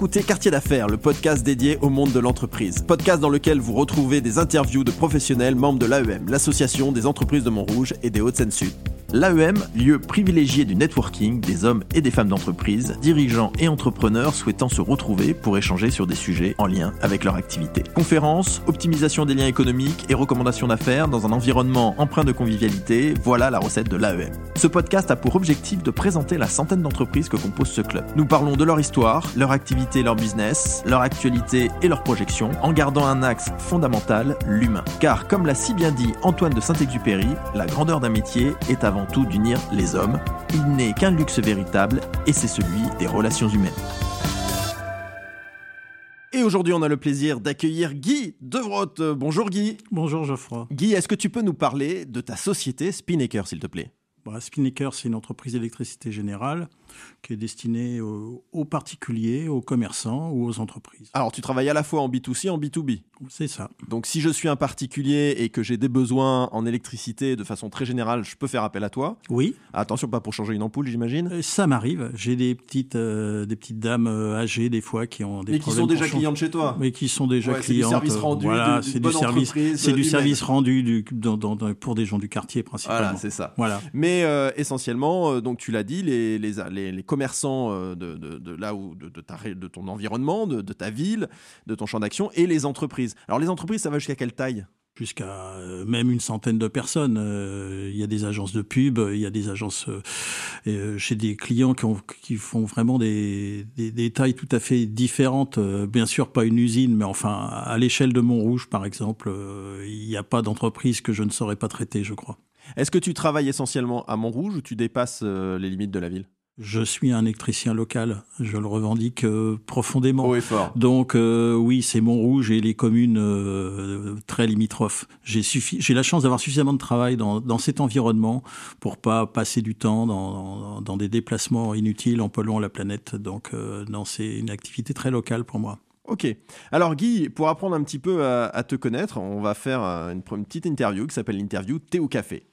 Écoutez Quartier d'affaires, le podcast dédié au monde de l'entreprise. Podcast dans lequel vous retrouvez des interviews de professionnels membres de l'AEM, l'association des entreprises de Montrouge et des Hauts-de-Seine-Sud. L'AEM, lieu privilégié du networking des hommes et des femmes d'entreprise, dirigeants et entrepreneurs souhaitant se retrouver pour échanger sur des sujets en lien avec leur activité. Conférences, optimisation des liens économiques et recommandations d'affaires dans un environnement empreint de convivialité, voilà la recette de l'AEM. Ce podcast a pour objectif de présenter la centaine d'entreprises que compose ce club. Nous parlons de leur histoire, leur activité, leur business, leur actualité et leurs projections, en gardant un axe fondamental, l'humain. Car comme l'a si bien dit Antoine de Saint-Exupéry, la grandeur d'un métier est avant tout d'unir les hommes. Il n'est qu'un luxe véritable et c'est celui des relations humaines. Et aujourd'hui, on a le plaisir d'accueillir Guy Devrotte. Bonjour Guy. Bonjour Geoffroy. Guy, est-ce que tu peux nous parler de ta société Spinnaker, s'il te plaît? Bah, Spinnaker, c'est une entreprise d'électricité générale qui est destinée aux, aux, particuliers, aux commerçants ou aux entreprises. Alors, tu travailles à la fois en B2C et en B2B C'est ça. Donc, si je suis un particulier et que j'ai des besoins en électricité de façon très générale, je peux faire appel à toi Oui. Attention, pas pour changer une ampoule, j'imagine Euh, Ça m'arrive. J'ai des petites, euh, des petites dames euh, âgées, des fois, qui ont des Mais qui problèmes sont déjà clientes chez toi Mais qui sont déjà Ouais, c'est du clientes. service rendu, Voilà, c'est du service, c'est du service rendu du, dans- dans- dans- pour des gens du quartier principalement. Voilà, c'est ça. Voilà. Mais euh, essentiellement, donc tu l'as dit, les, les, les, les commerçants euh, de, de, de là où de, ta, ton environnement, de, ta ville, de ton champ d'action, et les entreprises. Alors les entreprises, ça va jusqu'à quelle taille? Jusqu'à euh, même une centaine de personnes. Euh, Il y a des agences de pub, il y a des agences chez des clients qui, ont, qui font vraiment des, des, des tailles tout à fait différentes. Bien sûr, pas une usine, mais enfin, à l'échelle de Montrouge, par exemple, il n'y a pas d'entreprise que je ne saurais pas traiter, je crois. Est-ce que tu travailles essentiellement à Montrouge ou tu dépasses les limites de la ville? Je suis un électricien local, je le revendique euh, profondément. Et fort. Donc euh, oui, c'est Montrouge et les communes euh, très limitrophes. J'ai suffi- j'ai la chance d'avoir suffisamment de travail dans, dans cet environnement pour pas passer du temps dans, dans, dans des déplacements inutiles en polluant la planète. Donc non, c'est une activité très locale pour moi. Ok. Alors Guy, pour apprendre un petit peu à, à te connaître, on va faire une, une petite interview qui s'appelle l'interview Thé ou Café.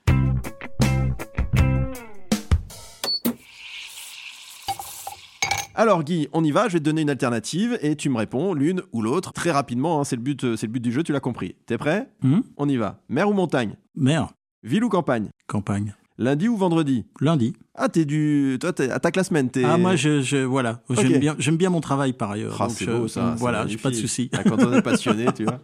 Alors Guy, on y va, je vais te donner une alternative et tu me réponds l'une ou l'autre très rapidement, hein, c'est le, but, euh, c'est le but du jeu, tu l'as compris. T'es prêt Hum On y va. Mer ou montagne Mer, Ville ou campagne campagne, Lundi ou vendredi lundi. Ah, t'es du... Toi, t'es à ta classe semaine. Ah moi, je, je voilà, j'aime bien, j'aime bien mon travail par ailleurs. Ah, c'est beau ça. Voilà, j'ai pas de magnifique. souci. Ah, Quand on est passionné, tu vois.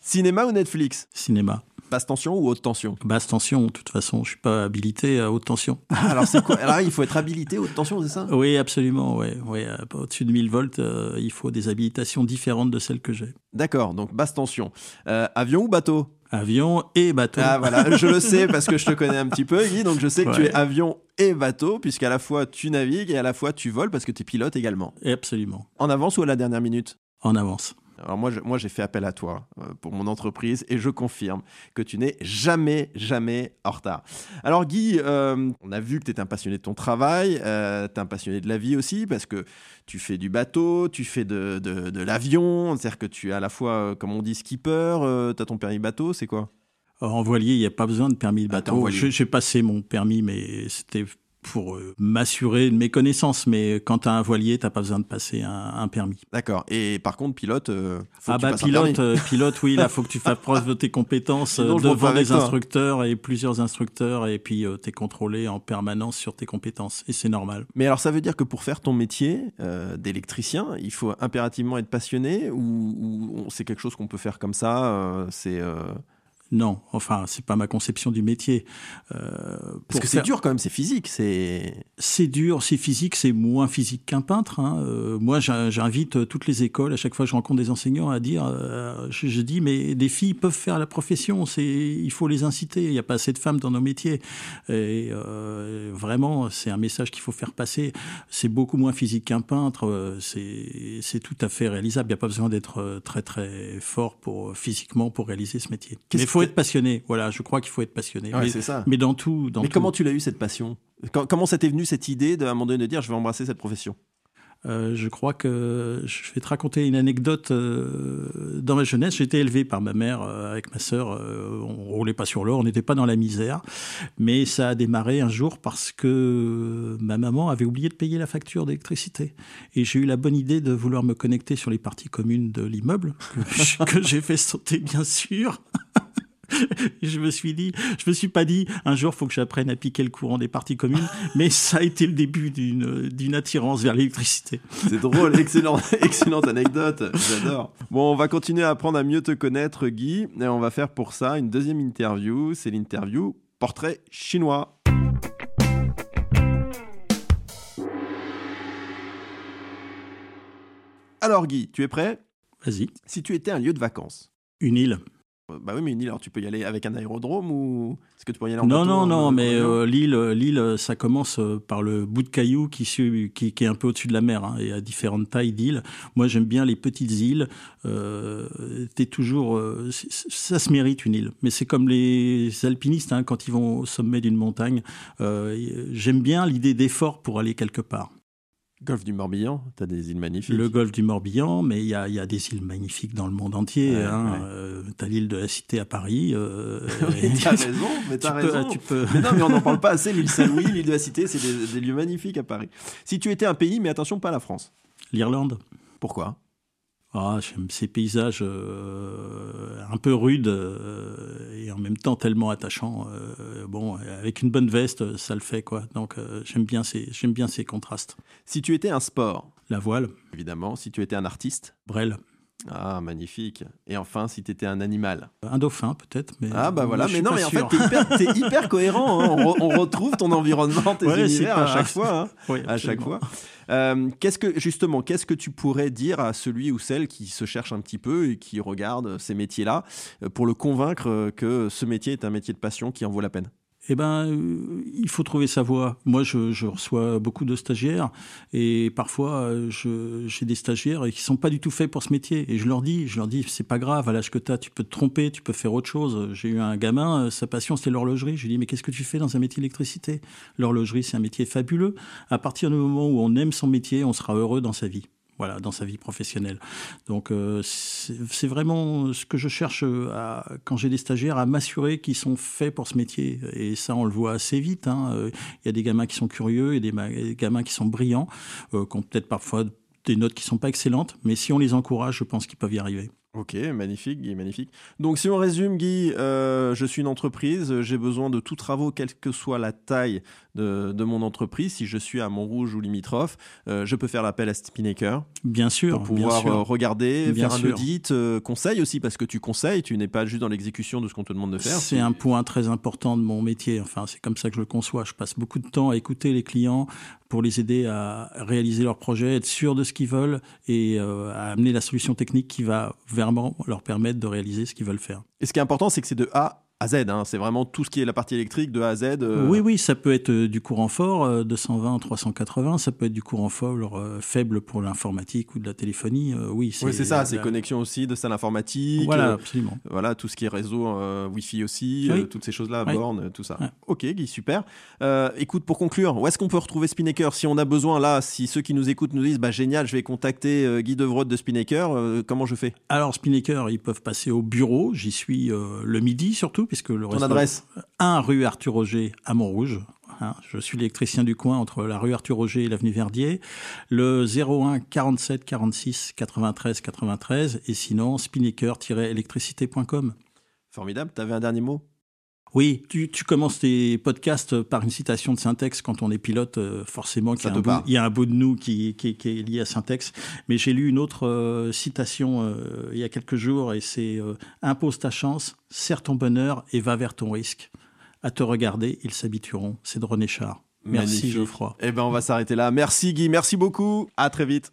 Cinéma ou Netflix Cinéma, Basse tension ou haute tension? Basse tension. De toute façon, je suis pas habilité à haute tension. Alors c'est quoi? Alors il faut être habilité haute tension, c'est ça? Oui, absolument. Ouais, ouais. euh, Au-dessus de 1000 volts, euh, il faut des habilitations différentes de celles que j'ai. D'accord, donc basse tension. Euh, avion ou bateau? Avion et bateau. Ah voilà, je le sais parce que je te connais un petit peu, Guy, donc je sais que tu es avion et bateau, puisqu'à la fois tu navigues et à la fois tu voles parce que tu es pilote également. Et absolument. En avance ou à la dernière minute? En avance. Alors moi, je- moi j'ai fait appel à toi euh, pour mon entreprise et je confirme que tu n'es jamais, jamais en retard. Alors Guy, euh, on a vu que tu es un passionné de ton travail, euh, tu es un passionné de la vie aussi parce que tu fais du bateau, tu fais de, de, de l'avion, c'est-à-dire que tu es à la fois, euh, comme on dit, skipper, tu as ton permis bateau, c'est quoi? En voilier, il n'y a pas besoin de permis de Ah, bateau. Je- J'ai passé mon permis, mais c'était pour euh, m'assurer de mes connaissances. Mais quand tu as un voilier, tu n'as pas besoin de passer un, un permis. D'accord. Et par contre, pilote, euh, faut ah que tu bah un pilote, euh, pilote, oui, là faut que tu fasses preuve de tes compétences Sinon, devant des instructeurs et plusieurs instructeurs et puis tu es contrôlé en permanence sur tes compétences et c'est normal. Mais alors, ça veut dire que pour faire ton métier d'électricien, il faut impérativement être passionné ou, ou c'est quelque chose qu'on peut faire comme ça C'est Non, enfin c'est pas ma conception du métier. Euh, parce que c'est faire- dur quand même, c'est physique. C'est C'est dur, c'est physique, c'est moins physique qu'un peintre. hein. Euh, moi, j'in- j'invite toutes les écoles, à chaque fois que je rencontre des enseignants, à dire, euh, je, je dis, mais des filles peuvent faire la profession, c'est, il faut les inciter. Il n'y a pas assez de femmes dans nos métiers. Et vraiment, c'est un message qu'il faut faire passer. C'est beaucoup moins physique qu'un peintre. C'est, c'est tout à fait réalisable. Il n'y a pas besoin d'être très très fort pour physiquement pour réaliser ce métier. Qu'est-ce faut être passionné. Voilà, je crois qu'il faut être passionné. Ouais, mais, ça. mais dans tout, dans Mais tout. comment tu l'as eu cette passion? Comment ça t'est venu cette idée de, à un moment donné de dire je vais embrasser cette profession? Euh, je crois que je vais te raconter une anecdote. Euh, dans ma jeunesse, été élevé par ma mère euh, avec ma sœur. on roulait pas sur l'or, on n'était pas dans la misère. Mais ça a démarré un jour parce que ma maman avait oublié de payer la facture d'électricité. Et j'ai eu la bonne idée de vouloir me connecter sur les parties communes de l'immeuble, que j'ai fait sauter bien sûr. je me suis dit, je me suis pas dit, un jour, faut que j'apprenne à piquer le courant des parties communes, mais ça a été le début d'une, d'une attirance vers l'électricité. C'est drôle, excellent, excellente anecdote, j'adore. Bon, on va continuer à apprendre à mieux te connaître, Guy, et on va faire pour ça une deuxième interview, c'est l'interview portrait chinois. Alors Guy, tu es prêt? Vas-y. Si tu étais un lieu de vacances? Une île. Bah oui, mais une île, alors tu peux y aller avec un aérodrome ou est-ce que tu peux y aller en Non, bateau, non, non, euh, mais en avion? euh, l'île, l'île, ça commence euh, par le bout de caillou qui, qui, qui est un peu au-dessus de la mer. Hein, et à différentes tailles d'îles. Moi, j'aime bien les petites îles. Euh, t'es toujours, euh, ça se mérite une île. Mais c'est comme les alpinistes hein, quand ils vont au sommet d'une montagne. Euh, j'aime bien l'idée d'effort pour aller quelque part. Golfe du Morbihan, tu as des îles magnifiques. Le golfe du Morbihan, mais il y a, il y a des îles magnifiques dans le monde entier. Ouais, hein. ouais. Euh, t'as l'île de la Cité à Paris. Euh, Mais t'as raison, mais tu peux- raison. tu peux- Mais non, mais on n'en parle pas assez. L'île Saint-Louis, l'île de la Cité, c'est des, des lieux magnifiques à Paris. Si tu étais un pays, mais attention, pas la France. L'Irlande. Pourquoi? Ah, j'aime ces paysages euh, un peu rudes euh, et en même temps tellement attachants. Euh, bon, avec une bonne veste, ça le fait quoi. Donc j'aime bien ces j'aime bien ces contrastes. Si tu étais un sport, La voile, évidemment. Si tu étais un artiste, Brel, ah, magnifique. Et enfin, si tu étais un animal. un dauphin peut-être. Mais Ah, bah voilà. Mais non, mais en sûr. fait, t'es hyper, t'es hyper cohérent. hein. On, re- on retrouve ton environnement, tes Ouais, univers à chaque fois. hein. Oui, à chaque fois. Euh, qu'est-ce que justement, qu'est-ce que tu pourrais dire à celui ou celle qui se cherche un petit peu et qui regarde ces métiers-là euh, pour le convaincre que ce métier est un métier de passion qui en vaut la peine? Eh ben, euh, il faut trouver sa voie. Moi, je, reçois beaucoup de stagiaires et parfois, euh, j'ai des stagiaires qui sont pas du tout faits pour ce métier. Et je leur dis, je leur dis, c'est pas grave. À l'âge que tu as, tu peux te tromper, tu peux faire autre chose. J'ai eu un gamin, euh, sa passion c'était l'horlogerie. Je lui dis, mais qu'est-ce que tu fais dans un métier d'électricité? L'horlogerie, c'est un métier fabuleux. À partir du moment où on aime son métier, on sera heureux dans sa vie. Voilà, dans sa vie professionnelle. Donc, euh, c'est vraiment ce que je cherche euh, quand j'ai des stagiaires à m'assurer qu'ils sont faits pour ce métier. Et ça, on le voit assez vite. hein. Euh, Il y a des gamins qui sont curieux et des, gamins qui sont brillants, euh, qui ont peut-être parfois des notes qui sont pas excellentes, mais si on les encourage, je pense qu'ils peuvent y arriver. Ok, magnifique, Guy, magnifique. Donc, si on résume, Guy, je suis une entreprise, j'ai besoin de tout travaux, quelle que soit la taille de, de mon entreprise. Si je suis à Montrouge ou limitrophe, euh, je peux faire l'appel à Spinnaker Bien sûr, pour pouvoir sûr. euh, regarder, Bien faire un sûr. audit, euh, conseil aussi, parce que tu conseilles, tu n'es pas juste dans l'exécution de ce qu'on te demande de faire. C'est un point très important de mon métier. Enfin, c'est comme ça que je le conçois. Je passe beaucoup de temps à écouter les clients pour les aider à réaliser leurs projets, être sûr de ce qu'ils veulent et euh, à amener la solution technique qui va vraiment leur permettre de réaliser ce qu'ils veulent faire. Et ce qui est important, c'est que c'est de A à Z. hein. C'est vraiment tout ce qui est la partie électrique de A à Z. euh, Oui, oui, ça peut être euh, du courant fort, euh, 220, 380, ça peut être du courant fort euh, faible pour l'informatique ou de la téléphonie. euh, oui, Oui, c'est ça, c'est la- connexion aussi de salle informatique. Voilà, euh, absolument. Voilà, tout ce qui est réseau euh, Wi-Fi aussi, Oui. euh, toutes ces choses-là, Oui. bornes, euh, tout ça. Ouais. Ok, Guy, super. Euh, écoute, pour conclure, où est-ce qu'on peut retrouver Spinnaker? Si on a besoin, là, si ceux qui nous écoutent nous disent, bah génial, je vais contacter euh, Guy Devrotte de Spinnaker, euh, comment je fais? Alors, Spinnaker, ils peuvent passer au bureau. J'y suis euh, le midi surtout, puisque le Ton adresse 1 rue Arthur Roger à Montrouge. Hein, je suis l'électricien du coin entre la rue Arthur Roger et l'avenue Verdier. Le 01 47 46 93 93 et sinon spinnaker-électricité.com. Formidable, t'avais un dernier mot? Oui, tu, tu commences tes podcasts par une citation de Syntex quand on est pilote, euh, forcément y, il y a un bout de nous qui, qui- qui est lié à Syntex. Mais j'ai lu une autre euh, citation euh, il y a quelques jours et c'est euh, Impose ta chance, serre ton bonheur et va vers ton risque. À te regarder, ils s'habitueront. C'est de René Char. Merci Magnifique. Geoffroy. Eh ben, on va s'arrêter là. Merci Guy, merci beaucoup. À très vite.